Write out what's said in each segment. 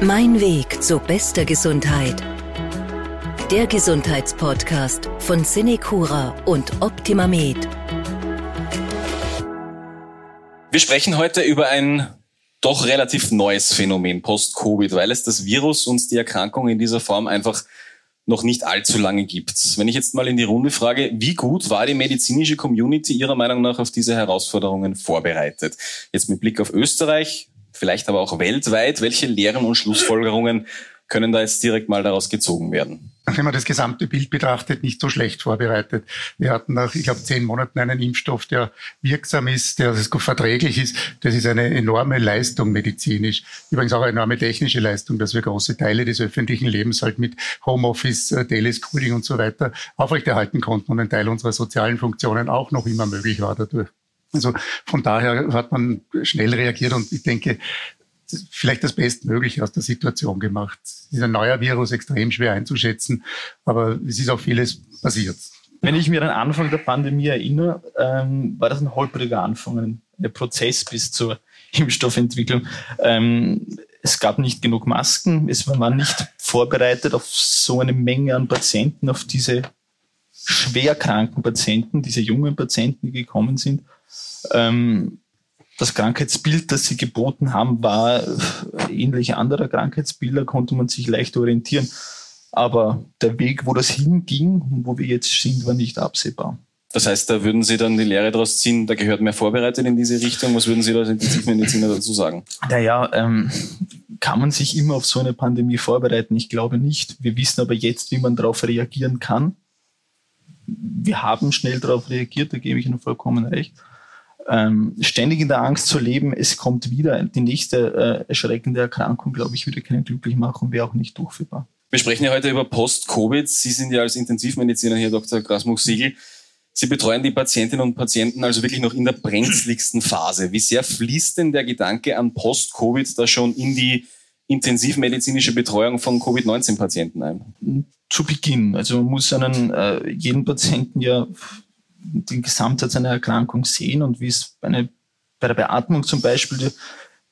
Mein Weg zu bester Gesundheit. Der Gesundheitspodcast von Cinecura und OptimaMed. Wir sprechen heute über ein doch relativ neues Phänomen Post-Covid, weil es das Virus und die Erkrankung in dieser Form einfach noch nicht allzu lange gibt. Wenn ich jetzt mal in die Runde frage, wie gut war die medizinische Community Ihrer Meinung nach auf diese Herausforderungen vorbereitet? Jetzt mit Blick auf Österreich, vielleicht aber auch weltweit, welche Lehren und Schlussfolgerungen können da jetzt direkt mal daraus gezogen werden? wenn man das gesamte Bild betrachtet, nicht so schlecht vorbereitet. Wir hatten nach, ich glaube, zehn Monaten einen Impfstoff, der wirksam ist, der verträglich ist. Das ist eine enorme Leistung medizinisch. Übrigens auch eine enorme technische Leistung, dass wir große Teile des öffentlichen Lebens halt mit Homeoffice, äh, Teleschooling und so weiter aufrechterhalten konnten und ein Teil unserer sozialen Funktionen auch noch immer möglich war dadurch. Also von daher hat man schnell reagiert und ich denke, vielleicht das Bestmögliche aus der Situation gemacht. Es ist ein neuer Virus, extrem schwer einzuschätzen, aber es ist auch vieles passiert. Wenn ich mir an den Anfang der Pandemie erinnere, ähm, war das ein holpriger Anfang, ein Prozess bis zur Impfstoffentwicklung. Ähm, es gab nicht genug Masken, es war nicht vorbereitet auf so eine Menge an Patienten, auf diese schwerkranken Patienten, diese jungen Patienten, die gekommen sind. Ähm, das Krankheitsbild, das sie geboten haben, war ähnlich anderer Krankheitsbilder, konnte man sich leicht orientieren. Aber der Weg, wo das hinging und wo wir jetzt sind, war nicht absehbar. Das heißt, da würden Sie dann die Lehre daraus ziehen, da gehört mehr vorbereitet in diese Richtung. Was würden Sie als Intensivmediziner dazu sagen? Naja, ähm, kann man sich immer auf so eine Pandemie vorbereiten? Ich glaube nicht. Wir wissen aber jetzt, wie man darauf reagieren kann. Wir haben schnell darauf reagiert, da gebe ich Ihnen vollkommen recht ähm, ständig in der Angst zu leben, es kommt wieder die nächste äh, erschreckende Erkrankung, glaube ich, würde keinen glücklich machen und wäre auch nicht durchführbar. Wir sprechen ja heute über Post-Covid. Sie sind ja als Intensivmediziner hier, Dr. Grasmuch-Siegel. Sie betreuen die Patientinnen und Patienten also wirklich noch in der brenzligsten Phase. Wie sehr fließt denn der Gedanke an Post-Covid da schon in die intensivmedizinische Betreuung von Covid-19-Patienten ein? Zu Beginn. Also man muss einen, äh, jeden Patienten ja den Gesamtsatz einer Erkrankung sehen und wie es bei, eine, bei der Beatmung zum Beispiel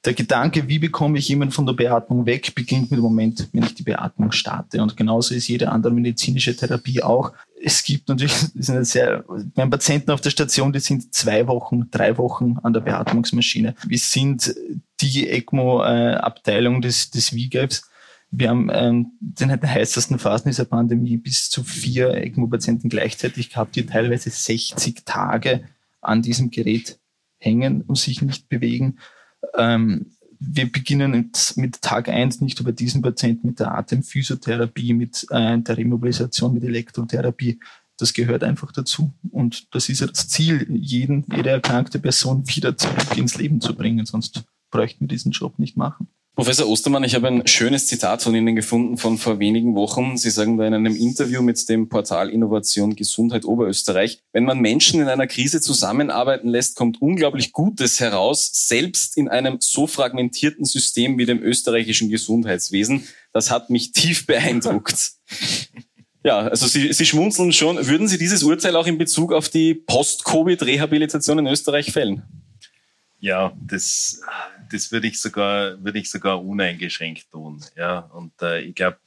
der Gedanke, wie bekomme ich jemanden von der Beatmung weg, beginnt mit dem Moment, wenn ich die Beatmung starte. Und genauso ist jede andere medizinische Therapie auch. Es gibt natürlich, sind sehr, wir Patienten auf der Station, die sind zwei Wochen, drei Wochen an der Beatmungsmaschine. Wir sind die ECMO-Abteilung des, des WIGAPs wir haben ähm, den heißesten Phasen dieser Pandemie bis zu vier ECMO-Patienten gleichzeitig gehabt, die teilweise 60 Tage an diesem Gerät hängen und sich nicht bewegen. Ähm, wir beginnen mit Tag eins nicht über diesen Patienten mit der Atemphysiotherapie, mit äh, der Remobilisation, mit Elektrotherapie. Das gehört einfach dazu. Und das ist das Ziel, jeden, jede erkrankte Person wieder zurück ins Leben zu bringen. Sonst bräuchten wir diesen Job nicht machen. Professor Ostermann, ich habe ein schönes Zitat von Ihnen gefunden von vor wenigen Wochen. Sie sagen da in einem Interview mit dem Portal Innovation Gesundheit Oberösterreich, wenn man Menschen in einer Krise zusammenarbeiten lässt, kommt unglaublich Gutes heraus, selbst in einem so fragmentierten System wie dem österreichischen Gesundheitswesen. Das hat mich tief beeindruckt. Ja, also Sie, Sie schmunzeln schon. Würden Sie dieses Urteil auch in Bezug auf die Post-Covid-Rehabilitation in Österreich fällen? Ja, das das würde ich sogar, würde ich sogar uneingeschränkt tun. Ja, und äh, ich glaube,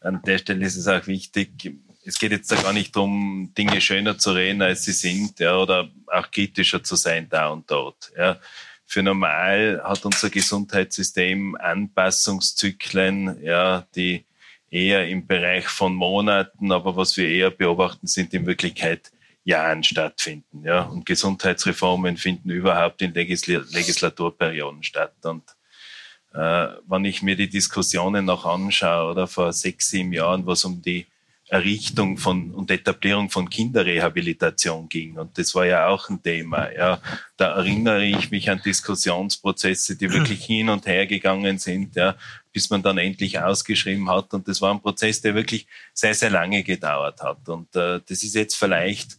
an der Stelle ist es auch wichtig, es geht jetzt da gar nicht darum, Dinge schöner zu reden, als sie sind, ja, oder auch kritischer zu sein da und dort. Ja. Für normal hat unser Gesundheitssystem Anpassungszyklen, ja, die eher im Bereich von Monaten, aber was wir eher beobachten, sind in Wirklichkeit Jahren stattfinden. Ja? Und Gesundheitsreformen finden überhaupt in Legisl Legislaturperioden statt. Und äh, wenn ich mir die Diskussionen noch anschaue, oder vor sechs, sieben Jahren, was um die Errichtung von und Etablierung von Kinderrehabilitation ging. Und das war ja auch ein Thema. Ja, da erinnere ich mich an Diskussionsprozesse, die wirklich hin und her gegangen sind, ja, bis man dann endlich ausgeschrieben hat. Und das war ein Prozess, der wirklich sehr, sehr lange gedauert hat. Und äh, das ist jetzt vielleicht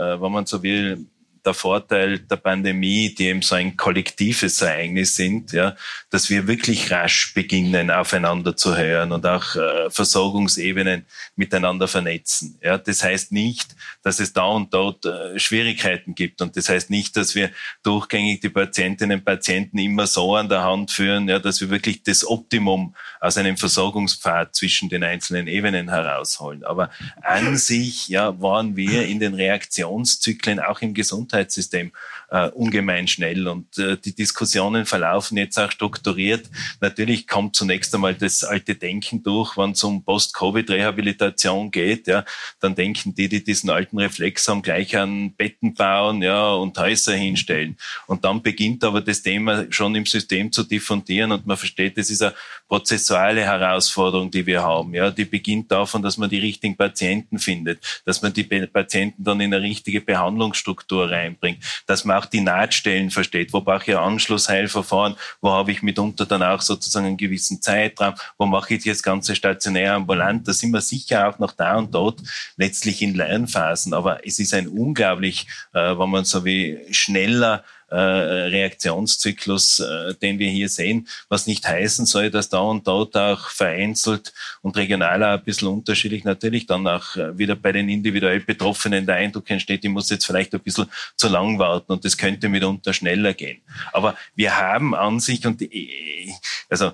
wenn man so will, der Vorteil der Pandemie, die eben so ein kollektives Ereignis sind, ja, dass wir wirklich rasch beginnen, aufeinander zu hören und auch äh, Versorgungsebenen miteinander vernetzen. Ja, das heißt nicht, dass es da und dort äh, Schwierigkeiten gibt und das heißt nicht, dass wir durchgängig die Patientinnen und Patienten immer so an der Hand führen, ja, dass wir wirklich das Optimum aus einem Versorgungspfad zwischen den einzelnen Ebenen herausholen. Aber an sich ja, waren wir in den Reaktionszyklen auch im Gesundheitssystem äh, ungemein schnell und äh, die Diskussionen verlaufen jetzt auch strukturiert. Natürlich kommt zunächst einmal das alte Denken durch, wenn es um Post-Covid-Rehabilitation geht, ja, dann denken die, die diesen alten Reflex haben, gleich an Betten bauen, ja, und Häuser hinstellen. Und dann beginnt aber das Thema schon im System zu diffundieren und man versteht, das ist eine prozessuale Herausforderung, die wir haben, ja, die beginnt davon, dass man die richtigen Patienten findet, dass man die Patienten dann in eine richtige Behandlungsstruktur reinbringt, dass man auch die Nahtstellen versteht. Wo brauche ich Anschlussheilverfahren? Wo habe ich mitunter dann auch sozusagen einen gewissen Zeitraum? Wo mache ich das Ganze stationär ambulant? Da sind wir sicher auch noch da und dort letztlich in Lernphasen. Aber es ist ein unglaublich, äh, wenn man so wie schneller äh, Reaktionszyklus, äh, den wir hier sehen, was nicht heißen soll, dass da und dort auch vereinzelt und regional auch ein bisschen unterschiedlich natürlich dann auch äh, wieder bei den individuell Betroffenen der Eindruck entsteht, ich muss jetzt vielleicht ein bisschen zu lang warten und das könnte mitunter schneller gehen. Aber wir haben an sich und die, also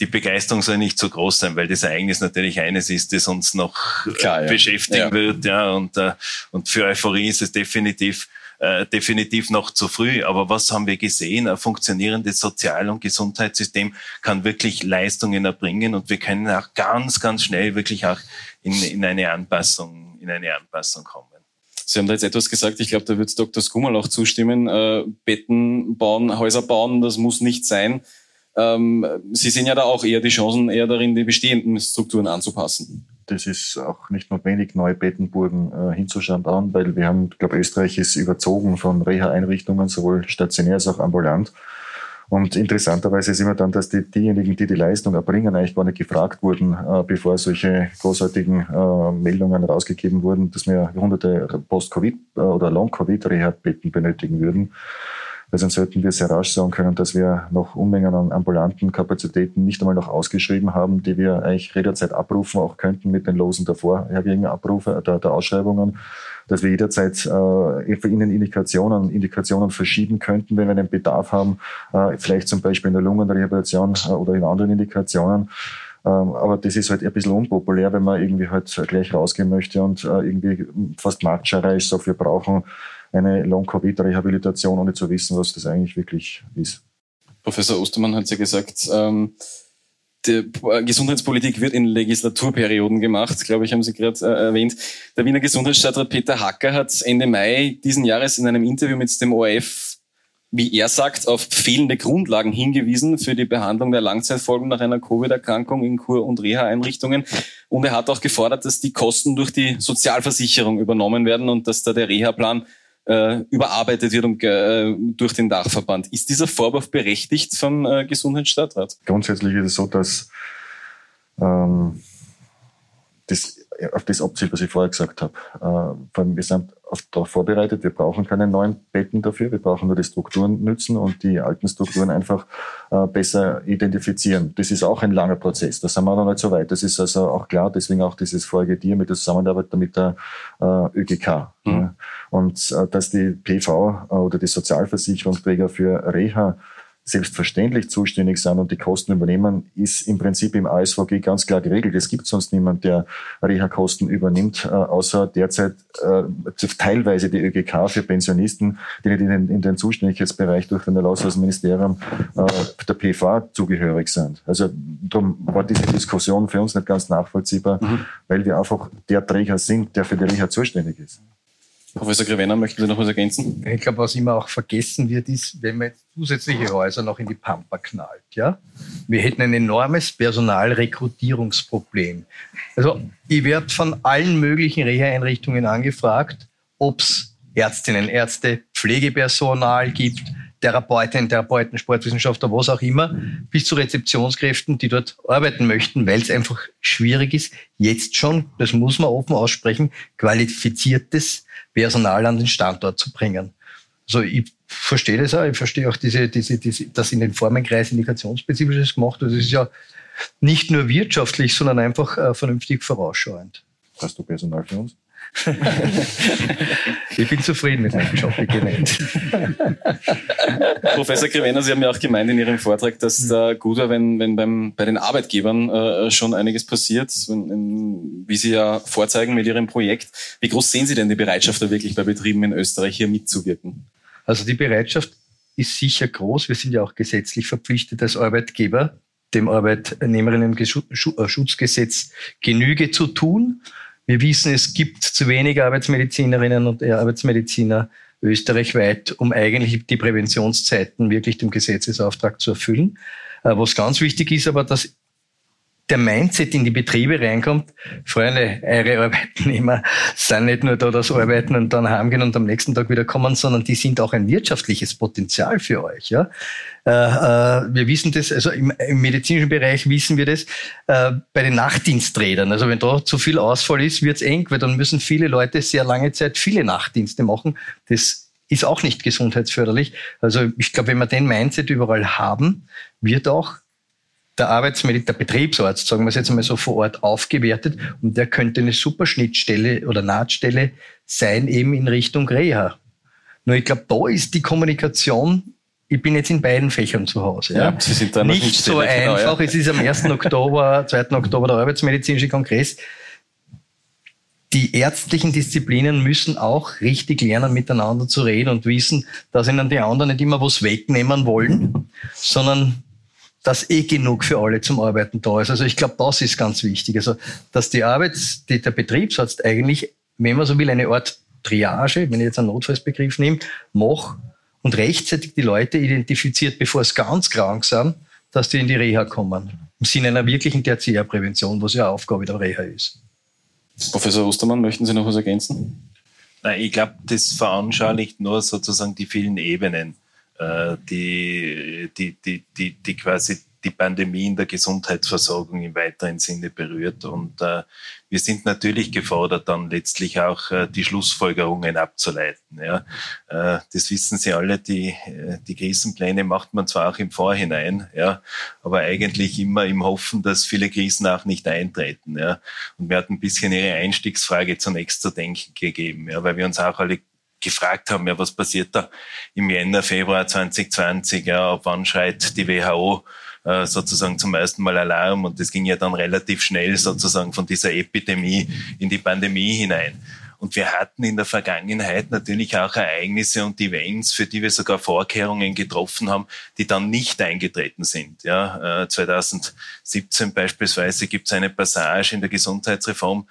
die Begeisterung soll nicht zu groß sein, weil das Ereignis natürlich eines ist, das uns noch Klar, ja. beschäftigen ja. wird, ja, und, und für Euphorie ist es definitiv äh, definitiv noch zu früh. Aber was haben wir gesehen? Ein funktionierendes Sozial- und Gesundheitssystem kann wirklich Leistungen erbringen und wir können auch ganz, ganz schnell wirklich auch in, in eine Anpassung, in eine Anpassung kommen. Sie haben da jetzt etwas gesagt, ich glaube, da wird Dr. Skummerl auch zustimmen. Äh, Betten bauen, Häuser bauen, das muss nicht sein. Ähm, Sie sehen ja da auch eher die Chancen, eher darin, die bestehenden Strukturen anzupassen das ist auch nicht notwendig, neue Bettenburgen äh, hinzuschauen, bauen, weil wir haben, ich glaube, Österreich ist überzogen von Reha-Einrichtungen, sowohl stationär als auch ambulant. Und interessanterweise sehen wir dann, dass die, diejenigen, die die Leistung erbringen, eigentlich gar nicht gefragt wurden, äh, bevor solche großartigen äh, Meldungen rausgegeben wurden, dass wir hunderte Post-Covid- äh, oder Long-Covid-Reha-Betten benötigen würden weil sonst sollten wir sehr rasch sagen können, dass wir noch Unmengen an ambulanten Kapazitäten nicht einmal noch ausgeschrieben haben, die wir eigentlich jederzeit abrufen auch könnten mit den losen der vorhergehenden Abrufe, äh, der, der Ausschreibungen, dass wir jederzeit äh, für ihnen Indikationen, Indikationen verschieben könnten, wenn wir einen Bedarf haben, äh, vielleicht zum Beispiel in der Lungenrehabilitation äh, oder in anderen Indikationen. Ähm, aber das ist halt ein bisschen unpopulär, wenn man irgendwie halt gleich rausgehen möchte und äh, irgendwie fast Marktscherei ist, so wir brauchen eine Long-Covid-Rehabilitation, ohne zu wissen, was das eigentlich wirklich ist. Professor Ostermann hat ja gesagt, ähm, die Gesundheitspolitik wird in Legislaturperioden gemacht, glaube ich, haben Sie gerade äh, erwähnt. Der Wiener Gesundheitsstadtrat Peter Hacker hat Ende Mai diesen Jahres in einem Interview mit dem ORF, wie er sagt, auf fehlende Grundlagen hingewiesen für die Behandlung der Langzeitfolgen nach einer Covid-Erkrankung in Kur- und Reha-Einrichtungen. Und er hat auch gefordert, dass die Kosten durch die Sozialversicherung übernommen werden und dass da der Reha-Plan äh, überarbeitet wird und, äh, durch den Dachverband. Ist dieser Vorwurf berechtigt vom äh, Gesundheitsstadtrat? Grundsätzlich ist es so, dass ähm, das auf das abzielt, was ich vorher gesagt habe. Äh, wir sind darauf vorbereitet, wir brauchen keine neuen Betten dafür, wir brauchen nur die Strukturen nützen und die alten Strukturen einfach äh, besser identifizieren. Das ist auch ein langer Prozess, da sind wir noch nicht so weit. Das ist also auch klar, deswegen auch dieses vorige Dir mit der Zusammenarbeit mit der äh, ÖGK. Mhm. Und äh, dass die PV oder die Sozialversicherungsträger für Reha selbstverständlich zuständig sind und die Kosten übernehmen, ist im Prinzip im ASVG ganz klar geregelt. Es gibt sonst niemand, der Reha-Kosten übernimmt, äh, außer derzeit äh, teilweise die ÖGK für Pensionisten, die nicht in den, in den Zuständigkeitsbereich durch den Erlass aus dem Ministerium äh, der PV zugehörig sind. Also darum war diese Diskussion für uns nicht ganz nachvollziehbar, mhm. weil wir einfach der Träger sind, der für die Reha zuständig ist. Professor Grevenner, möchten Sie noch was ergänzen? Ich glaube, was immer auch vergessen wird, ist, wenn man zusätzliche Häuser noch in die Pampa knallt. Ja? Wir hätten ein enormes Personalrekrutierungsproblem. Also ich werde von allen möglichen Reha-Einrichtungen angefragt, ob es Ärztinnen, Ärzte, Pflegepersonal gibt, Therapeutinnen, Therapeuten, Sportwissenschaftler, was auch immer, bis zu Rezeptionskräften, die dort arbeiten möchten, weil es einfach schwierig ist, jetzt schon, das muss man offen aussprechen, qualifiziertes Personal an den Standort zu bringen. Also ich verstehe das auch, ich verstehe auch diese, diese, diese, dass in den Formenkreis indikationsspezifisches gemacht wird. Das ist ja nicht nur wirtschaftlich, sondern einfach äh, vernünftig vorausschauend. Hast du Personal für uns? ich bin zufrieden mit meinem Job, wie genannt. Professor Krivena, Sie haben ja auch gemeint in Ihrem Vortrag, dass da gut wäre, wenn, wenn beim, bei den Arbeitgebern äh, schon einiges passiert, wenn, in, wie Sie ja vorzeigen mit Ihrem Projekt. Wie groß sehen Sie denn die Bereitschaft da wirklich bei Betrieben in Österreich hier mitzuwirken? Also die Bereitschaft ist sicher groß. Wir sind ja auch gesetzlich verpflichtet als Arbeitgeber, dem Arbeitnehmerinnen-Schutzgesetz Genüge zu tun. Wir wissen, es gibt zu wenig Arbeitsmedizinerinnen und Arbeitsmediziner österreichweit, um eigentlich die Präventionszeiten wirklich dem Gesetzesauftrag zu erfüllen. Äh, was ganz wichtig ist aber, dass der Mindset in die Betriebe reinkommt, Freunde, eure Arbeitnehmer sind nicht nur da das Arbeiten und dann heimgehen und am nächsten Tag wieder kommen, sondern die sind auch ein wirtschaftliches Potenzial für euch. Ja? Äh, äh, wir wissen das, also im, im, medizinischen Bereich wissen wir das, äh, bei den Nachtdiensträdern. Also wenn da zu viel Ausfall ist, wird's eng, weil dann müssen viele Leute sehr lange Zeit viele Nachtdienste machen. Das ist auch nicht gesundheitsförderlich. Also ich glaube, wenn wir den Mindset überall haben, wird auch der Arbeitsmedizin, der Betriebsarzt, sagen wir es jetzt einmal so vor Ort aufgewertet und der könnte eine super Schnittstelle oder Nahtstelle sein eben in Richtung Reha. Nur ich glaube, da ist die Kommunikation, ich bin jetzt in beiden Fächern zu Hause. Ja, ja Sie sind da nicht so einfach. Genau, ja. Es ist am 1. Oktober, 2. Oktober der Arbeitsmedizinische Kongress. Die ärztlichen Disziplinen müssen auch richtig lernen, miteinander zu reden und wissen, dass ihnen die anderen nicht immer was wegnehmen wollen, sondern dass eh genug für alle zum Arbeiten da ist. Also ich glaube, das ist ganz wichtig. Also, dass die Arbeits-, die, der Betriebsarzt eigentlich, wenn man so will, eine Art Triage, wenn ich jetzt einen Notfallsbegriff nehme, macht und rechtzeitig die Leute identifiziert, bevor es ganz krank sind, dass die in die Reha kommen. Im Sinne einer wirklichen Tertiärprävention, was ja Aufgabe der Reha ist. Professor Ostermann, möchten Sie noch was ergänzen? Nein, ich glaube, das veranschaulicht nur sozusagen die vielen Ebenen die, die, die, die, die quasi die Pandemie in der Gesundheitsversorgung im weiteren Sinne berührt. Und äh, wir sind natürlich gefordert, dann letztlich auch äh, die Schlussfolgerungen abzuleiten. Ja. Äh, das wissen Sie alle, die, äh, die Krisenpläne macht man zwar auch im Vorhinein, ja, aber eigentlich immer im Hoffen, dass viele Krisen auch nicht eintreten. Ja. Und mir hat ein bisschen Ihre Einstiegsfrage zunächst zu denken gegeben, ja, weil wir uns auch alle gefragt haben, ja, was passiert da im Jänner, Februar 2020, ja, ab wann schreit die WHO äh, sozusagen zum ersten Mal Alarm und das ging ja dann relativ schnell sozusagen von dieser Epidemie in die Pandemie hinein. Und wir hatten in der Vergangenheit natürlich auch Ereignisse und Events, für die wir sogar Vorkehrungen getroffen haben, die dann nicht eingetreten sind. Ja, 2017 äh, beispielsweise gibt es eine Passage in der Gesundheitsreform,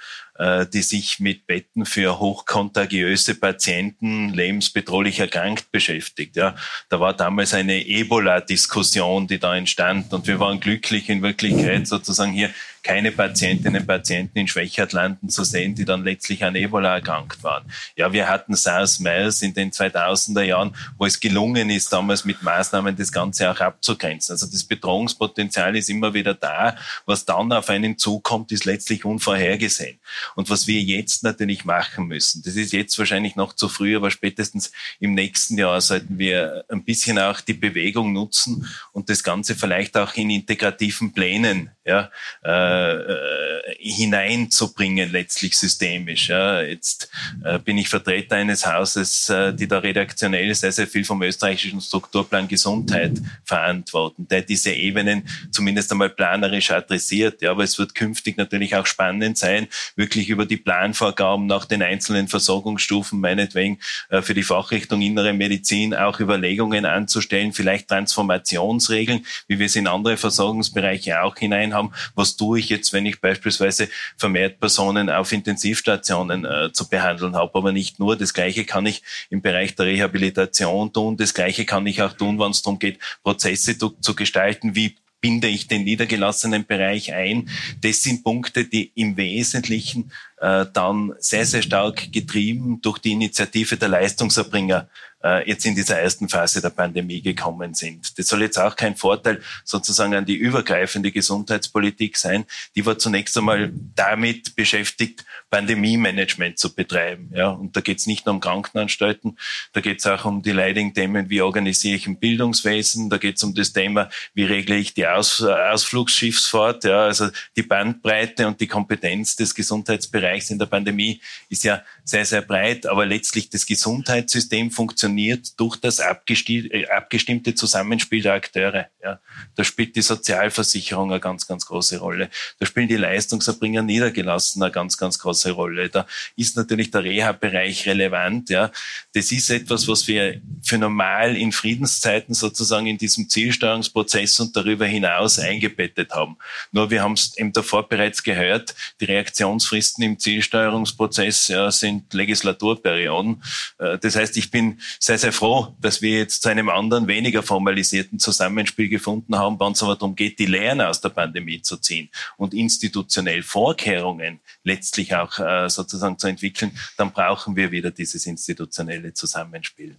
die sich mit Betten für hochkontagiöse Patienten lebensbedrohlich erkrankt beschäftigt. Ja, da war damals eine Ebola-Diskussion, die da entstand und wir waren glücklich in Wirklichkeit sozusagen hier keine Patientinnen und Patienten in Schwächertlanden zu sehen, die dann letztlich an Ebola erkrankt waren. Ja, wir hatten SARS, MERS in den 2000er Jahren, wo es gelungen ist, damals mit Maßnahmen das Ganze auch abzugrenzen. Also das Bedrohungspotenzial ist immer wieder da. Was dann auf einen zukommt, ist letztlich unvorhergesehen. Und was wir jetzt natürlich machen müssen, das ist jetzt wahrscheinlich noch zu früh, aber spätestens im nächsten Jahr sollten wir ein bisschen auch die Bewegung nutzen und das Ganze vielleicht auch in integrativen Plänen ja, äh, äh, hineinzubringen, letztlich systemisch. Ja. Jetzt äh, bin ich Vertreter eines Hauses, äh, die da redaktionell sehr, sehr viel vom österreichischen Strukturplan Gesundheit verantworten, der diese Ebenen zumindest einmal planerisch adressiert. Ja, aber es wird künftig natürlich auch spannend sein, wirklich über die Planvorgaben nach den einzelnen Versorgungsstufen, meinetwegen äh, für die Fachrichtung Innere Medizin, auch Überlegungen anzustellen, vielleicht Transformationsregeln, wie wir es in andere Versorgungsbereiche auch hinein haben. Was tue ich jetzt, wenn ich beispielsweise vermehrt Personen auf Intensivstationen äh, zu behandeln habe? Aber nicht nur. Das Gleiche kann ich im Bereich der Rehabilitation tun. Das Gleiche kann ich auch tun, wenn es darum geht, Prozesse zu, zu gestalten. Wie binde ich den niedergelassenen Bereich ein. Das sind Punkte, die im Wesentlichen äh, dann sehr, sehr stark getrieben durch die Initiative der Leistungserbringer äh, jetzt in dieser ersten Phase der Pandemie gekommen sind. Das soll jetzt auch kein Vorteil sozusagen an die übergreifende Gesundheitspolitik sein. Die war zunächst einmal damit beschäftigt, Pandemie-Management zu betreiben. Ja, und da geht es nicht nur um Krankenanstalten, da geht es auch um die leidigen Themen, wie organisiere ich im Bildungswesen, da geht es um das Thema, wie regle ich die Aus, Ausflugsschiffsfahrt. Ja, also die Bandbreite und die Kompetenz des Gesundheitsbereichs in der Pandemie ist ja sehr, sehr breit, aber letztlich das Gesundheitssystem funktioniert durch das äh, abgestimmte Zusammenspiel der Akteure. Ja. Da spielt die Sozialversicherung eine ganz, ganz große Rolle. Da spielen die Leistungserbringer niedergelassen eine ganz, ganz große Rolle. Da ist natürlich der Reha-Bereich relevant. Ja. Das ist etwas, was wir für normal in Friedenszeiten sozusagen in diesem Zielsteuerungsprozess und darüber hinaus eingebettet haben. Nur wir haben es eben davor bereits gehört, die Reaktionsfristen im Zielsteuerungsprozess ja, sind sind Legislaturperioden. Äh, das heißt, ich bin sehr, sehr froh, dass wir jetzt zu einem anderen, weniger formalisierten Zusammenspiel gefunden haben, wenn es aber darum geht, die Lehren aus der Pandemie zu ziehen und institutionell Vorkehrungen letztlich auch äh, sozusagen zu entwickeln, dann brauchen wir wieder dieses institutionelle Zusammenspiel.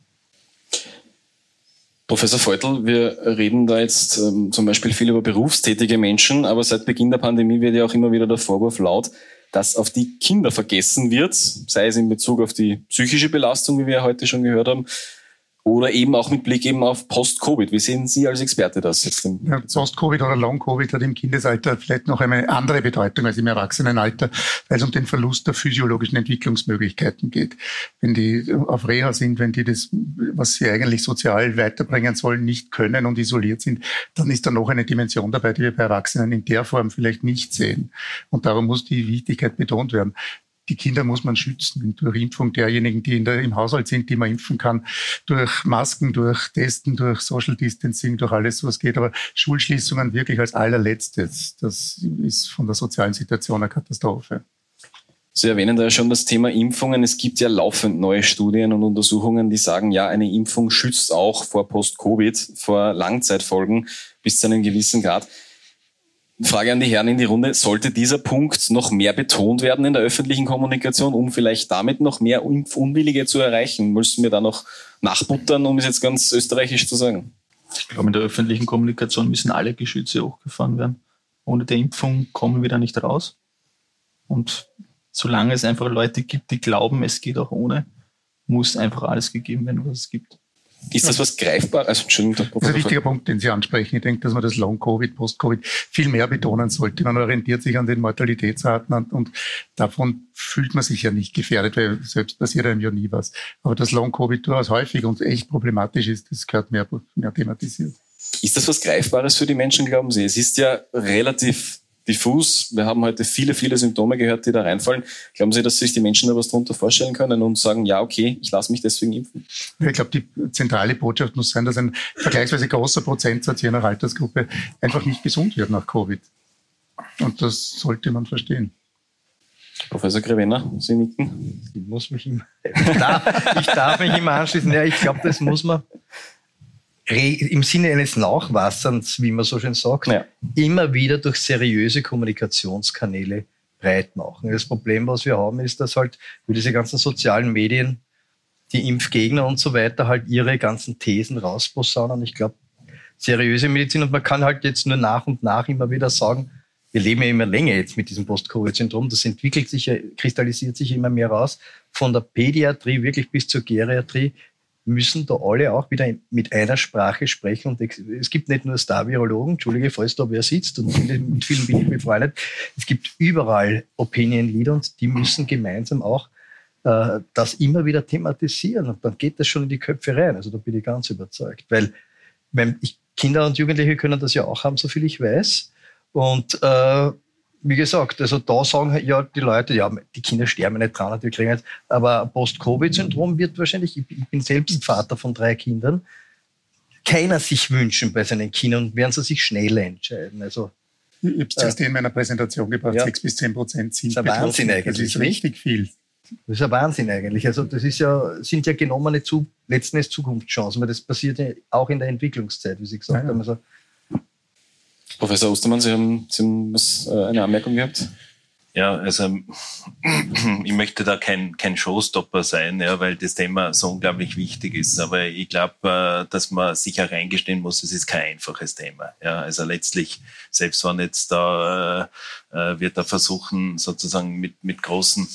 Professor Feutl, wir reden da jetzt ähm, zum Beispiel viel über berufstätige Menschen, aber seit Beginn der Pandemie wird ja auch immer wieder der Vorwurf laut, dass auf die Kinder vergessen wird, sei es in Bezug auf die psychische Belastung, wie wir heute schon gehört haben, oder eben auch mit Blick eben auf Post-Covid. Wie sehen Sie als Experte das jetzt? Ja, Post-Covid oder Long-Covid hat im Kindesalter vielleicht noch eine andere Bedeutung als im Erwachsenenalter, weil es um den Verlust der physiologischen Entwicklungsmöglichkeiten geht. Wenn die auf Reha sind, wenn die das, was sie eigentlich sozial weiterbringen sollen, nicht können und isoliert sind, dann ist da noch eine Dimension dabei, die wir bei Erwachsenen in der Form vielleicht nicht sehen. Und darum muss die Wichtigkeit betont werden die Kinder muss man schützen durch Impfung derjenigen, die in der, im Haushalt sind, die man impfen kann, durch Masken, durch Testen, durch Social Distancing, durch alles, was geht. Aber Schulschließungen wirklich als allerletztes, das ist von der sozialen Situation eine Katastrophe. Sie erwähnen da ja schon das Thema Impfungen. Es gibt ja laufend neue Studien und Untersuchungen, die sagen, ja, eine Impfung schützt auch vor Post-Covid, vor Langzeitfolgen bis zu einem gewissen Grad. Frage an die Herren in die Runde. Sollte dieser Punkt noch mehr betont werden in der öffentlichen Kommunikation, um vielleicht damit noch mehr Unwillige zu erreichen? Müssen wir da noch nachbuttern, um es jetzt ganz österreichisch zu sagen? Ich glaube, in der öffentlichen Kommunikation müssen alle Geschütze hochgefahren werden. Ohne die Impfung kommen wir da nicht raus. Und solange es einfach Leute gibt, die glauben, es geht auch ohne, muss einfach alles gegeben werden, was es gibt. Ist das was greifbar? Also, Entschuldigung, das ist ein wichtiger Punkt, den Sie ansprechen. Ich denke, dass man das Long-Covid, Post-Covid viel mehr betonen sollte. Man orientiert sich an den Mortalitätsraten und davon fühlt man sich ja nicht gefährdet, weil selbst passiert einem ja nie was. Aber das Long-Covid durchaus häufig und echt problematisch ist, das gehört mehr, mehr thematisiert. Ist das was Greifbares für die Menschen, glauben Sie? Es ist ja relativ diffus. Wir haben heute viele, viele Symptome gehört, die da reinfallen. Glauben Sie, dass sich die Menschen da was darunter vorstellen können und sagen, ja, okay, ich lasse mich deswegen impfen? Ich glaube, die zentrale Botschaft muss sein, dass ein vergleichsweise großer Prozentsatz je nach Altersgruppe einfach nicht gesund wird nach Covid. Und das sollte man verstehen. Professor Grevenner, Sie nicken. Ich muss mich immer, ich darf, ich darf mich immer anschließen. Ja, ich glaube, das muss man im Sinne eines Nachwasserns, wie man so schön sagt, ja. immer wieder durch seriöse Kommunikationskanäle breit machen. Das Problem, was wir haben, ist, dass halt über diese ganzen sozialen Medien die Impfgegner und so weiter halt ihre ganzen Thesen rausposaunen. Ich glaube, seriöse Medizin und man kann halt jetzt nur nach und nach immer wieder sagen, wir leben ja immer länger jetzt mit diesem Post-Covid-Syndrom. Das entwickelt sich, kristallisiert sich immer mehr raus. Von der Pädiatrie wirklich bis zur Geriatrie müssen da alle auch wieder mit einer Sprache sprechen. Und es gibt nicht nur Star-Virologen, Entschuldige, falls da wer sitzt, und mit vielen bin ich befreundet. Es gibt überall Opinion-Leader und die müssen gemeinsam auch äh, das immer wieder thematisieren. Und dann geht das schon in die Köpfe rein. Also da bin ich ganz überzeugt. Weil wenn ich, Kinder und Jugendliche können das ja auch haben, so viel ich weiß. Und äh, wie gesagt, also da sagen ja die Leute, ja, die Kinder sterben nicht dran, die kriegen jetzt, aber Post-Covid-Syndrom wird wahrscheinlich, ich bin selbst Vater von drei Kindern, keiner sich wünschen bei seinen Kindern, werden sie sich schnell entscheiden. Also, ich habe es zuerst äh, in meiner Präsentation gebracht, ja. 6 bis 10 Prozent sind das ist ein Wahnsinn eigentlich. Das ist richtig viel. Das ist ein Wahnsinn eigentlich. Also das ist ja, sind ja genommene zu, letzten Zukunftschancen, weil das passiert ja auch in der Entwicklungszeit, wie Sie gesagt ja, haben. Also Professor Ostermann, Sie haben, Sie haben was, äh, eine Anmerkung gehabt? Ja, also ich möchte da kein, kein Showstopper sein, ja, weil das Thema so unglaublich wichtig ist. Aber ich glaube, äh, dass man sich auch eingestehen muss, es ist kein einfaches Thema. Ja, also letztlich, selbst wenn jetzt da äh, äh wird da versuchen, sozusagen mit, mit großen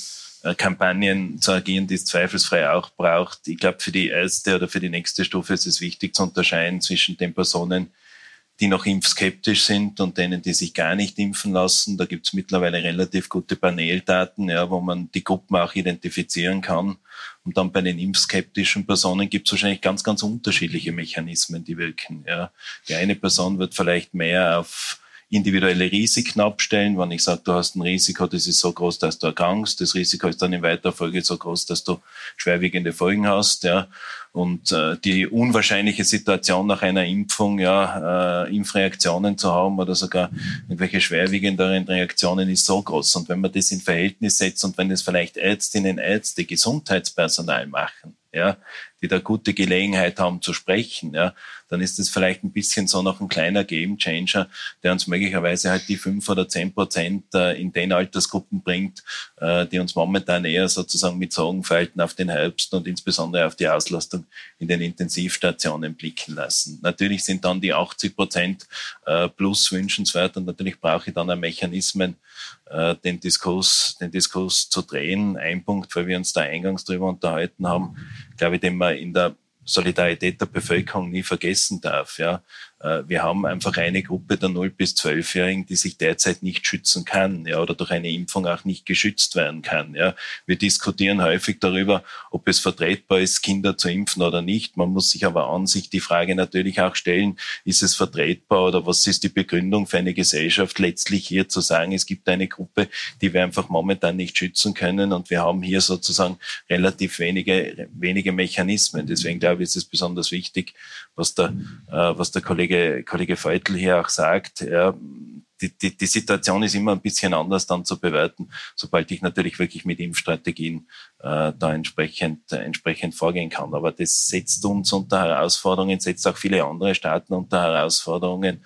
Kampagnen zu agieren, die es zweifelsfrei auch braucht. Ich glaube, für die erste oder für die nächste Stufe ist es wichtig zu unterscheiden zwischen den Personen, die noch impfskeptisch sind und denen, die sich gar nicht impfen lassen. Da gibt es mittlerweile relativ gute Paneldaten, ja, wo man die Gruppen auch identifizieren kann. Und dann bei den impfskeptischen Personen gibt es wahrscheinlich ganz, ganz unterschiedliche Mechanismen, die wirken. Ja. Die eine Person wird vielleicht mehr auf individuelle Risiken abstellen. Wenn ich sage, du hast ein Risiko, das ist so groß, dass du erkrankst. Das Risiko ist dann in weiterer Folge so groß, dass du schwerwiegende Folgen hast. Ja. Und äh, die unwahrscheinliche Situation nach einer Impfung, ja, äh, Impfreaktionen zu haben oder sogar irgendwelche schwerwiegenderen Reaktionen ist so groß. Und wenn man das in Verhältnis setzt und wenn es vielleicht Ärztinnen, Ärzte, Gesundheitspersonal machen, ja, die da gute Gelegenheit haben zu sprechen, ja, dann ist es vielleicht ein bisschen so noch ein kleiner Gamechanger, der uns möglicherweise halt die fünf oder zehn Prozent äh, in den Altersgruppen bringt, äh, die uns momentan eher sozusagen mit Sorgenfalten auf den Herbst und insbesondere auf die Auslastung in den Intensivstationen blicken lassen. Natürlich sind dann die 80 Prozent äh, plus wünschenswert und natürlich brauche ich dann auch Mechanismen, den Diskurs, den Diskurs zu drehen. Ein Punkt, weil wir uns da eingangs drüber unterhalten haben, glaube ich, den man in der Solidarität der Bevölkerung nie vergessen darf. Ja. Äh, wir haben einfach eine Gruppe der 0- bis 12-Jährigen, die sich derzeit nicht schützen kann ja, oder durch eine Impfung auch nicht geschützt werden kann. Ja. Wir diskutieren häufig darüber, ob es vertretbar ist, Kinder zu impfen oder nicht. Man muss sich aber an sich die Frage natürlich auch stellen, ist es vertretbar oder was ist die Begründung für eine Gesellschaft, letztlich hier zu sagen, es gibt eine Gruppe, die wir einfach momentan nicht schützen können und wir haben hier sozusagen relativ wenige, wenige Mechanismen. Deswegen glaube ich, ist es besonders wichtig, was der, äh, was der Kollege, Kollege Feitel hier auch sagt. Ja, die, die, die Situation ist immer ein bisschen anders dann zu bewerten, sobald ich natürlich wirklich mit Impfstrategien äh, da entsprechend, äh, entsprechend vorgehen kann. Aber das setzt uns unter Herausforderungen, setzt auch viele andere Staaten unter Herausforderungen,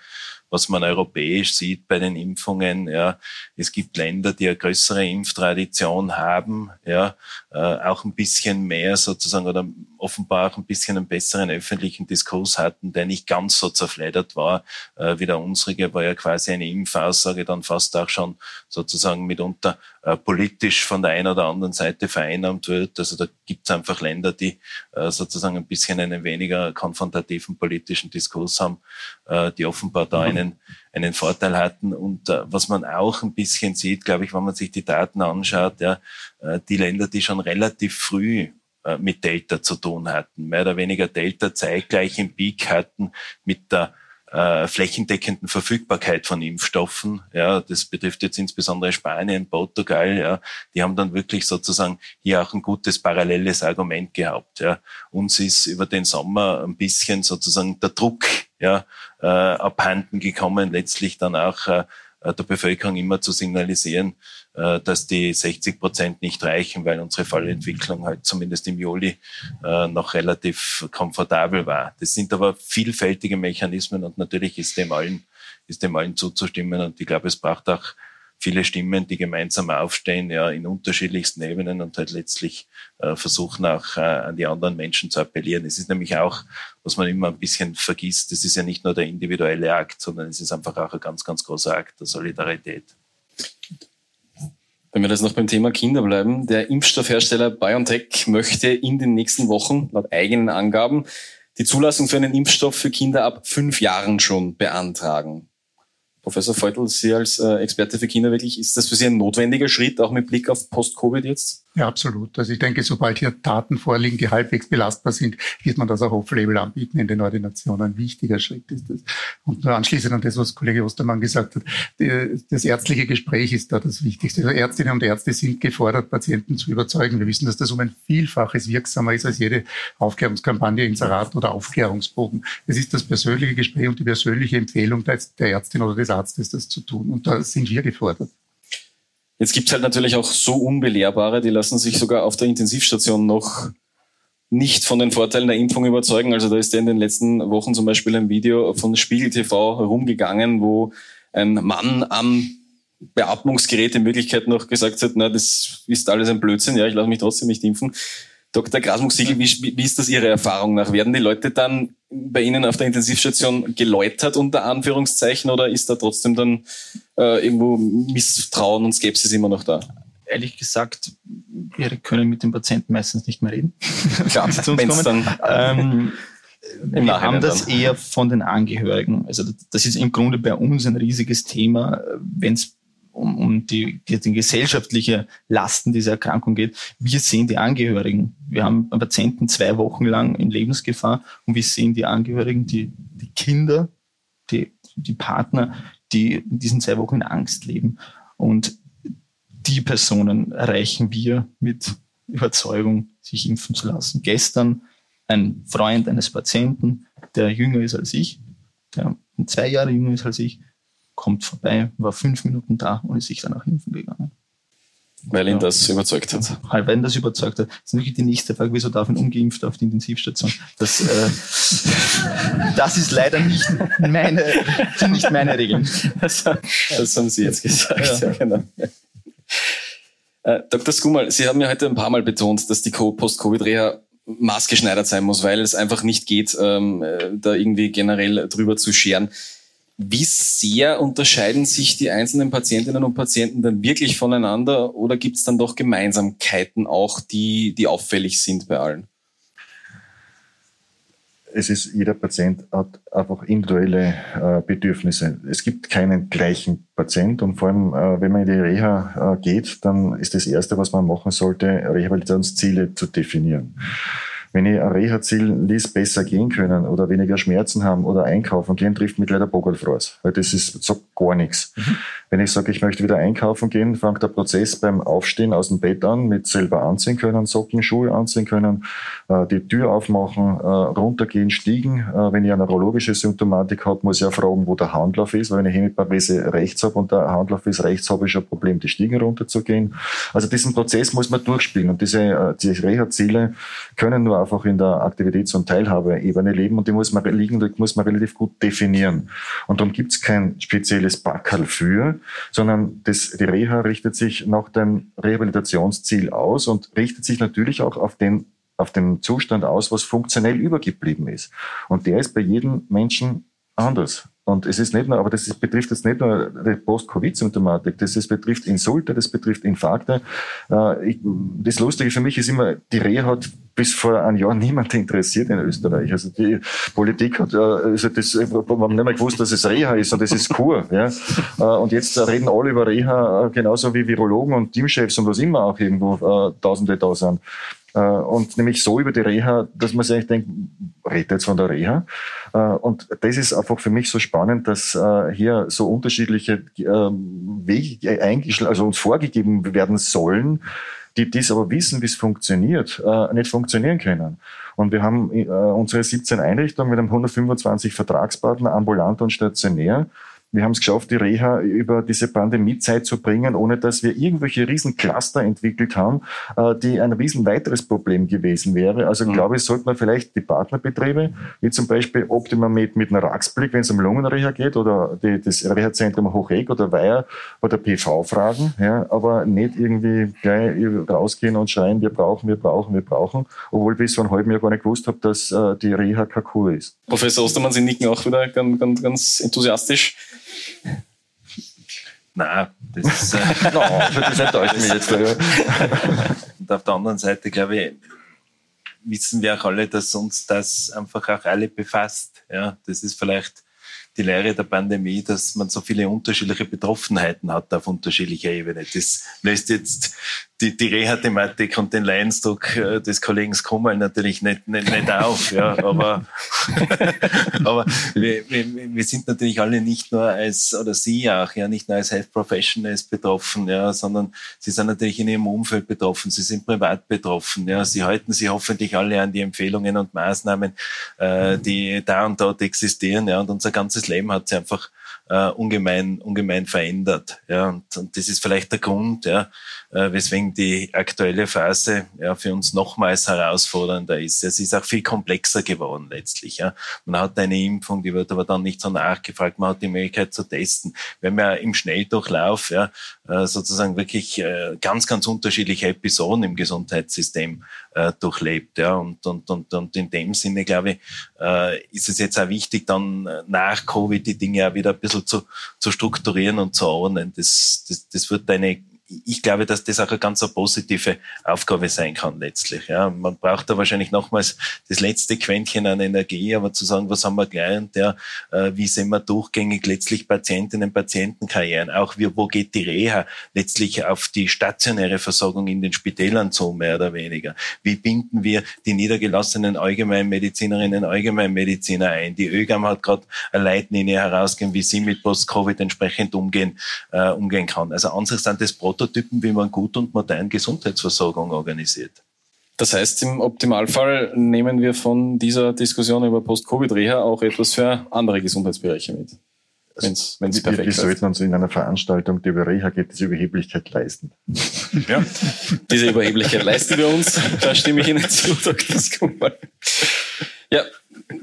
was man europäisch sieht bei den Impfungen. Ja, es gibt Länder, die eine größere Impftradition haben, ja, äh, auch ein bisschen mehr sozusagen oder offenbar auch ein bisschen einen besseren öffentlichen Diskurs hatten, der nicht ganz so zerfleddert war äh, wie der unsrige, weil ja quasi eine Impfaussage dann fast auch schon sozusagen mitunter äh, politisch von der einen oder anderen Seite vereinnahmt wird. Also da gibt es einfach Länder, die sozusagen ein bisschen einen weniger konfrontativen politischen Diskurs haben, die offenbar da mhm. Einen, einen Vorteil hatten. Und äh, was man auch ein bisschen sieht, glaube ich, wenn man sich die Daten anschaut, ja, äh, die Länder, die schon relativ früh äh, mit Delta zu tun hatten, mehr oder weniger Delta zeitgleich im Peak hatten mit der äh, flächendeckenden Verfügbarkeit von Impfstoffen. Ja, das betrifft jetzt insbesondere Spanien, Portugal. Ja, die haben dann wirklich sozusagen hier auch ein gutes paralleles Argument gehabt. Ja, uns ist über den Sommer ein bisschen sozusagen der Druck ja äh, abhanden gekommen, letztlich dann auch äh, der Bevölkerung immer zu signalisieren, äh, dass die 60 Prozent nicht reichen, weil unsere Fallentwicklung halt zumindest im Juli äh, noch relativ komfortabel war. Das sind aber vielfältige Mechanismen und natürlich ist dem allen, ist dem allen zuzustimmen und ich glaube, es braucht auch viele Stimmen, die gemeinsam aufstehen, ja, in unterschiedlichsten Ebenen und halt letztlich äh, versuchen auch äh, an die anderen Menschen zu appellieren. Es ist nämlich auch, was man immer ein bisschen vergisst, es ist ja nicht nur der individuelle Akt, sondern es ist einfach auch ein ganz, ganz großer Akt der Solidarität. Wenn wir das noch beim Thema Kinder bleiben, der Impfstoffhersteller BioNTech möchte in den nächsten Wochen laut eigenen Angaben die Zulassung für einen Impfstoff für Kinder ab fünf Jahren schon beantragen. Professor Feutel, Sie als äh, Experte für Kinder wirklich, ist das für Sie ein notwendiger Schritt, auch mit Blick auf Post-Covid jetzt? Ja, absolut. Also ich denke, sobald hier Daten vorliegen, die halbwegs belastbar sind, wird man das auch off-label anbieten in den Ordinationen. Ein wichtiger Schritt ist das. Und anschließend an das, was Kollege Ostermann gesagt hat, das ärztliche Gespräch ist da das Wichtigste. Also Ärztinnen und Ärzte sind gefordert, Patienten zu überzeugen. Wir wissen, dass das um ein Vielfaches wirksamer ist als jede Aufklärungskampagne, Inserat oder Aufklärungsbogen. Es ist das persönliche Gespräch und die persönliche Empfehlung der Ärztin oder des Arztes, das zu tun. Und da sind wir gefordert. Jetzt gibt's halt natürlich auch so Unbelehrbare, die lassen sich sogar auf der Intensivstation noch nicht von den Vorteilen der Impfung überzeugen. Also da ist ja in den letzten Wochen zum Beispiel ein Video von Spiegel TV herumgegangen, wo ein Mann am Beatmungsgerät in Wirklichkeit noch gesagt hat, na, das ist alles ein Blödsinn, ja, ich lasse mich trotzdem nicht impfen. Dr. Grasmuck-Siegel, wie, wie ist das Ihre Erfahrung nach? Werden die Leute dann bei Ihnen auf der Intensivstation geläutert unter Anführungszeichen oder ist da trotzdem dann äh, irgendwo Misstrauen und Skepsis immer noch da? Ehrlich gesagt, wir können mit dem Patienten meistens nicht mehr reden. Klar, zu uns kommen. Dann, ähm, wir haben das dann. eher von den Angehörigen. Also das ist im Grunde bei uns ein riesiges Thema, wenn es um, um die, die, gesellschaftliche Lasten dieser Erkrankung geht. Wir sehen die Angehörigen. Wir haben einen Patienten zwei Wochen lang in Lebensgefahr und wir sehen die Angehörigen, die, die Kinder, die, die Partner, die in diesen zwei Wochen in Angst leben. Und die Personen erreichen wir mit Überzeugung, sich impfen zu lassen. Gestern ein Freund eines Patienten, der jünger ist als ich, der zwei Jahre jünger ist als ich, kommt vorbei, war fünf Minuten da und ist sich danach impfen gegangen. Weil ihn ja. das überzeugt hat. Halt, wenn das überzeugt hat. Das ist natürlich die nächste Frage, wieso darf ein ungeimpft auf die Intensivstation? Das, äh, das ist leider nicht meine, sind nicht meine Regeln. Das, das haben Sie jetzt gesagt, ja, ja genau. Äh, Dr. Skumal, Sie haben ja heute ein paar Mal betont, dass die Post-Covid-Reha maßgeschneidert sein muss, weil es einfach nicht geht, ähm, äh, da irgendwie generell drüber zu scheren. Wie sehr unterscheiden sich die einzelnen Patientinnen und Patienten dann wirklich voneinander oder gibt es dann doch Gemeinsamkeiten auch, die, die auffällig sind bei allen? Es ist, jeder Patient hat einfach individuelle äh, Bedürfnisse. Es gibt keinen gleichen Patient und vor allem, äh, wenn man in die Reha äh, geht, dann ist das Erste, was man machen sollte, Rehabilitationsziele zu definieren. Wenn ich ein Reha-Ziel liest, besser gehen können oder weniger Schmerzen haben oder einkaufen gehen, trifft mich leider Bogelfraß. Weil das ist so gar nichts. Mhm. Wenn ich sage, ich möchte wieder einkaufen gehen, fängt der Prozess beim Aufstehen aus dem Bett an, mit selber anziehen können, Socken, Schuhe anziehen können, äh, die Tür aufmachen, äh, runtergehen, stiegen. Äh, wenn ich eine neurologische Symptomatik habe, muss ich auch fragen, wo der Handlauf ist, weil wenn ich Hemiparese rechts habe und der Handlauf ist rechts, habe ich ein Problem, die Stiegen runterzugehen. Also diesen Prozess muss man durchspielen und diese, diese Reha-Ziele können nur einfach in der Aktivitäts- und Teilhabeebene leben und die muss man liegen, die muss man relativ gut definieren. Und darum gibt es kein spezielles Backerl für, sondern das, die Reha richtet sich nach dem Rehabilitationsziel aus und richtet sich natürlich auch auf den auf den Zustand aus, was funktionell übergeblieben ist. Und der ist bei jedem Menschen anders. Und es ist nicht nur, aber das ist, betrifft jetzt nicht nur die Post-Covid-Symptomatik, das ist, betrifft Insulte, das betrifft Infarkte. Äh, ich, das Lustige für mich ist immer, die Reha hat bis vor einem Jahr niemand interessiert in Österreich. Also die Politik hat, äh, also das, wir haben nicht mehr gewusst, dass es Reha ist und das ist Kur. Ja. Äh, und jetzt reden alle über Reha, genauso wie Virologen und Teamchefs und was immer auch irgendwo Tausende da sind. Und nämlich so über die Reha, dass man sich eigentlich denkt, redet jetzt von der Reha? Äh, und das ist einfach für mich so spannend, dass äh, hier so unterschiedliche ähm, Wege eingeschlagen, also uns vorgegeben werden sollen, die dies aber wissen, wie es funktioniert, äh, nicht funktionieren können. Und wir haben unsere 17 Einrichtungen mit einem 125 Vertragspartner, ambulant und stationär, wir haben es geschafft, die Reha über diese Pandemiezeit zu bringen, ohne dass wir irgendwelche riesen Cluster entwickelt haben, äh, die ein riesen weiteres Problem gewesen wäre. Also mhm. glaube ich, sollte man vielleicht die Partnerbetriebe, wie zum Beispiel Optima mit, mit einem Raxblick, wenn es um Lungenreha geht, oder die, das Reha-Zentrum Hochegg oder Weiher oder PV fragen, ja, aber nicht irgendwie gleich rausgehen und schreien, wir brauchen, wir brauchen, wir brauchen, obwohl bis vor einem halben Jahr gar nicht gewusst habe, dass äh, die Reha Kakur ist. Professor Ostermann, Sie nicken auch wieder ganz, ganz, ganz enthusiastisch. Nein, das ist. Äh, no, das enttäuscht mich jetzt. Und auf der anderen Seite, glaube ich, wissen wir auch alle, dass uns das einfach auch alle befasst. Ja, das ist vielleicht die Lehre der Pandemie, dass man so viele unterschiedliche Betroffenheiten hat auf unterschiedlicher Ebene. Das löst jetzt die, die Reha-Thematik und den Leidensdruck äh, des Kollegen Kummerl natürlich nicht, nicht, nicht auf. Ja, aber aber wir, wir, wir sind natürlich alle nicht nur als, oder Sie auch, ja, nicht nur als Health Professionals betroffen, ja, sondern Sie sind natürlich in Ihrem Umfeld betroffen, Sie sind privat betroffen. Ja, Sie halten sich hoffentlich alle an die Empfehlungen und Maßnahmen, äh, die da und dort existieren. Ja, und unser ganzes Leben hat sich einfach äh, ungemein, ungemein verändert. Ja, und, und das ist vielleicht der Grund, ja, weswegen die aktuelle Phase ja, für uns nochmals herausfordernder ist. Es ist auch viel komplexer geworden letztlich. Ja. Man hat eine Impfung, die wird aber dann nicht so nachgefragt. Man hat die Möglichkeit zu testen. Wenn man im Schnelldurchlauf ja, äh, sozusagen wirklich äh, ganz, ganz unterschiedliche Episoden im Gesundheitssystem äh, durchlebt. Ja. Und, und, und, und in dem Sinne, glaube ich, äh, ist es jetzt auch wichtig, dann nach Covid die Dinge auch wieder ein bisschen zu, zu strukturieren und zu ordnen. Das, das, das wird eine ich glaube, dass das auch eine ganz eine positive Aufgabe sein kann letztlich. Ja, man braucht da wahrscheinlich nochmals das letzte Quäntchen an Energie, aber zu sagen, was haben wir gelernt, ja, äh, wie sehen wir durchgängig letztlich Patientinnen, Patientenkarrieren, auch wie, wo geht die Reha letztlich auf die stationäre Versorgung in den Spitälern zu, mehr oder weniger. Wie binden wir die niedergelassenen Allgemeinmedizinerinnen, Allgemeinmediziner ein? Die ÖGAM hat gerade eine Leitlinie herausgegeben, wie sie mit Post-Covid entsprechend umgehen, äh, umgehen kann. Also an sich sind das Protokolle Prototypen, wie man gut und modern Gesundheitsversorgung organisiert. Das heißt, im Optimalfall nehmen wir von dieser Diskussion über Post-Covid-Reha auch etwas für andere Gesundheitsbereiche mit. Wenn's, wenn's perfekt wir, wir sollten uns in einer Veranstaltung, die über Reha geht, diese Überheblichkeit leisten. Ja, diese Überheblichkeit leisten wir uns. Da stimme ich Ihnen zu, Dr. Skummer. Ja,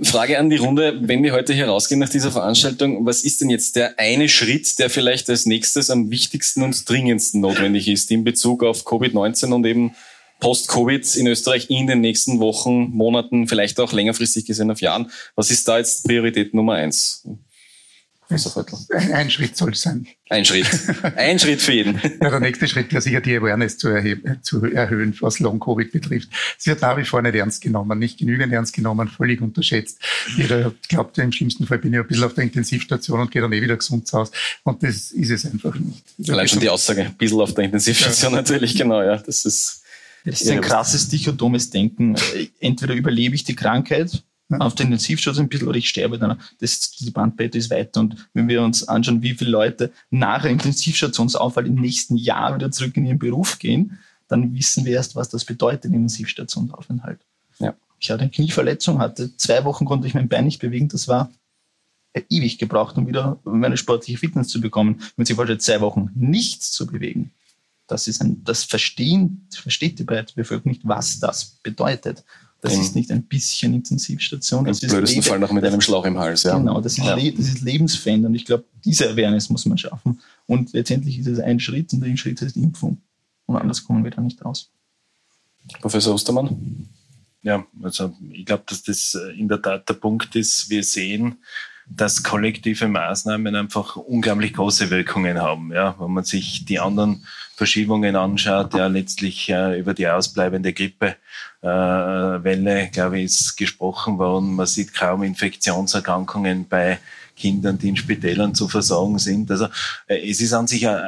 Frage an die Runde, wenn wir heute hier rausgehen nach dieser Veranstaltung, was ist denn jetzt der eine Schritt, der vielleicht als nächstes am wichtigsten und dringendsten notwendig ist in Bezug auf Covid-19 und eben Post-Covid in Österreich in den nächsten Wochen, Monaten, vielleicht auch längerfristig gesehen auf Jahren? Was ist da jetzt Priorität Nummer eins? Ein, ein, Schritt soll es sein. Ein Schritt. Ein Schritt für jeden. Ja, der nächste Schritt wäre sicher die Awareness zu, erheben, zu erhöhen, was Long-Covid betrifft. Es wird nach wie vor nicht ernst genommen, nicht genügend ernst genommen, völlig unterschätzt. Jeder glaubt ja, im schlimmsten Fall bin ich ein bisschen auf der Intensivstation und gehe dann eh wieder gesund zu Hause. Und das ist es einfach nicht. Allein schon die Aussage, ein bisschen auf der Intensivstation ja. natürlich, genau, ja. Das ist, das ist ein krasses dichotomes Denken. Entweder überlebe ich die Krankheit auf der Intensivstation ein bisschen oder ich sterbe dann. Das, die Bandbreite ist weiter. Und wenn wir uns anschauen, wie viele Leute nach einem Intensivstationsaufall im nächsten Jahr wieder zurück in ihren Beruf gehen, dann wissen wir erst, was das bedeutet, Intensivstationsaufenthalt. Ja. Ich hatte eine Knieverletzung, hatte zwei Wochen konnte ich mein Bein nicht bewegen. Das war ewig gebraucht, um wieder meine sportliche Fitness zu bekommen. Wenn sich vorstellt, zwei Wochen nichts zu bewegen, das ist ein, das verstehen, versteht die breite Bevölkerung nicht, was das bedeutet. Das Im, ist nicht ein bisschen Intensivstation. Im blödesten Fall noch mit einem Schlauch im Hals. Ja. Genau, das ist, ja. das ist lebensverändernd. Ich glaube, diese Awareness muss man schaffen. Und letztendlich ist es ein Schritt und der Schritt heißt Impfung. Und anders kommen wir da nicht raus. Professor Ostermann? Ja, also ich glaube, dass das in der Tat der Punkt ist. Wir sehen, dass kollektive Maßnahmen einfach unglaublich große Wirkungen haben. Ja, wenn man sich die anderen Verschiebungen anschaut, ja, letztlich äh, über die ausbleibende Grippewelle, äh, glaube ich, ist gesprochen worden. Man sieht kaum Infektionserkrankungen bei Kindern, die in Spitälern zu versorgen sind. Also äh, es ist an sich äh,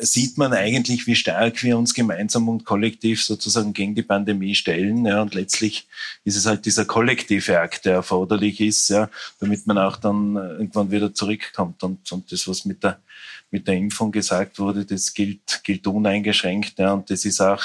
sieht man eigentlich, wie stark wir uns gemeinsam und kollektiv sozusagen gegen die Pandemie stellen. Ja, und letztlich ist es halt dieser kollektive Akt, der erforderlich ist, ja, damit man auch dann irgendwann wieder zurückkommt. Und, und das, was mit der, mit der Impfung gesagt wurde, das gilt, gilt uneingeschränkt. Ja, und das ist auch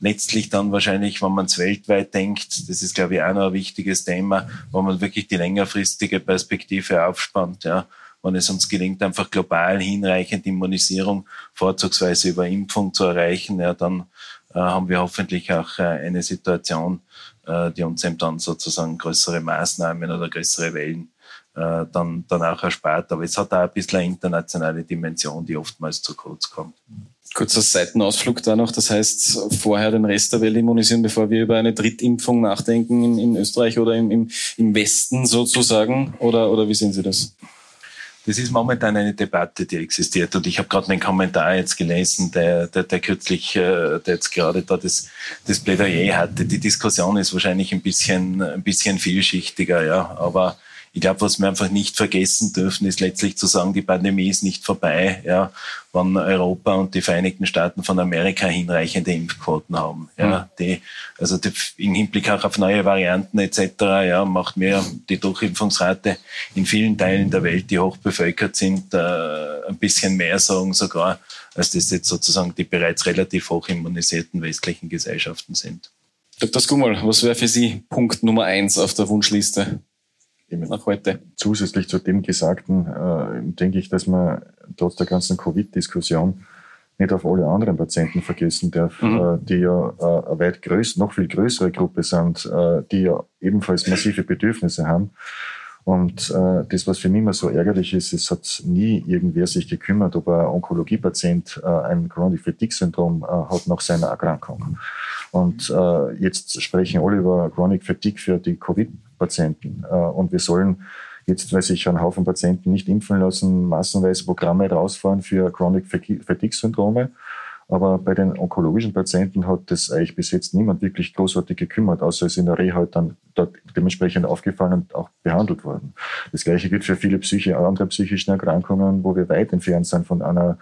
letztlich dann wahrscheinlich, wenn man es weltweit denkt, das ist, glaube ich, auch noch ein wichtiges Thema, wo man wirklich die längerfristige Perspektive aufspannt. Ja wenn es uns gelingt, einfach global hinreichend Immunisierung, vorzugsweise über Impfung zu erreichen, ja, dann äh, haben wir hoffentlich auch äh, eine Situation, äh, die uns eben dann sozusagen größere Maßnahmen oder größere Wellen äh, dann, dann auch erspart. Aber es hat auch ein bisschen eine internationale Dimension, die oftmals zu kurz kommt. Kurzer Seitenausflug da noch. Das heißt, vorher den Rest der Welt immunisieren, bevor wir über eine Drittimpfung nachdenken in, in Österreich oder im, im, im Westen sozusagen? Oder, oder wie sehen Sie das? Das ist momentan eine Debatte, die existiert. Und ich habe gerade einen Kommentar jetzt gelesen, der, der, der kürzlich, äh, der jetzt gerade da das, das Plädoyer hatte. Die Diskussion ist wahrscheinlich ein bisschen, ein bisschen vielschichtiger, ja. Aber ich glaube, was wir einfach nicht vergessen dürfen, ist letztlich zu sagen, die Pandemie ist nicht vorbei, ja, wenn Europa und die Vereinigten Staaten von Amerika hinreichende Impfquoten haben. Ja, mhm. die, also die, im Hinblick auch auf neue Varianten etc. Ja, macht mir die Durchimpfungsrate in vielen Teilen der Welt, die hochbevölkert sind, äh, ein bisschen mehr Sorgen sogar, als das jetzt sozusagen die bereits relativ hoch immunisierten westlichen Gesellschaften sind. Dr. Skummel, was wäre für Sie Punkt Nummer eins auf der Wunschliste? Nach heute. Zusätzlich zu dem Gesagten äh, denke ich, dass man trotz der ganzen Covid-Diskussion nicht auf alle anderen Patienten vergessen darf, mhm. äh, die ja äh, eine weit größ noch viel größere Gruppe sind, äh, die ja ebenfalls massive Bedürfnisse haben. Und äh, das, was für mich immer so ärgerlich ist, es hat nie irgendwer sich gekümmert, ob ein Onkologiepatient äh, ein Chronic Fatigue Syndrom hat nach seiner Erkrankung. Und jetzt sprechen alle über Chronic Fatigue für die Covid-Patienten. Äh, und wir sollen jetzt, weil sich ein Haufen Patienten nicht impfen lassen, massenweise Programme rausfahren für Chronic Fatigue-Syndrome. Aber bei den onkologischen Patienten hat das eigentlich bis jetzt niemand wirklich großartig gekümmert, außer es in der Reha halt dann dort dementsprechend aufgefallen und auch behandelt worden. Das Gleiche gilt für viele Psyche, andere psychischen Erkrankungen, wo wir weit entfernt sind von einer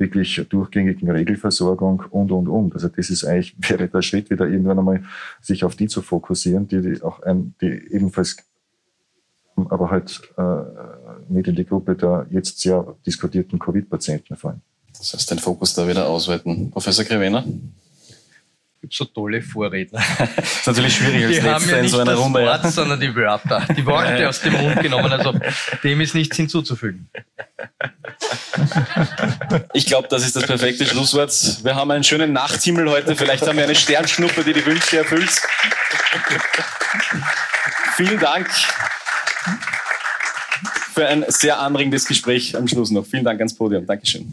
wirklich durchgängigen Regelversorgung und, und, und. Also das ist eigentlich, wäre der Schritt wieder irgendwann einmal, sich auf die zu fokussieren, die, auch ein, die ebenfalls aber halt äh, nicht in die Gruppe der jetzt sehr diskutierten Covid-Patienten fallen. Das heißt, den Fokus da wieder ausweiten. Professor Krevena? Gibt so tolle Vorredner. Das ist natürlich schwierig als Die haben ja in nicht so einer das Runde. Wort, Ja. sondern die Wörter, die Worte aus dem Mund genommen. Also dem ist nichts hinzuzufügen. Ich glaube, das ist das perfekte Schlusswort. Wir haben einen schönen Nachthimmel heute. Vielleicht haben wir eine Sternschnuppe, die die Wünsche erfüllt. Vielen Dank für ein sehr anregendes Gespräch am Schluss noch. Vielen Dank ans Podium. Dankeschön.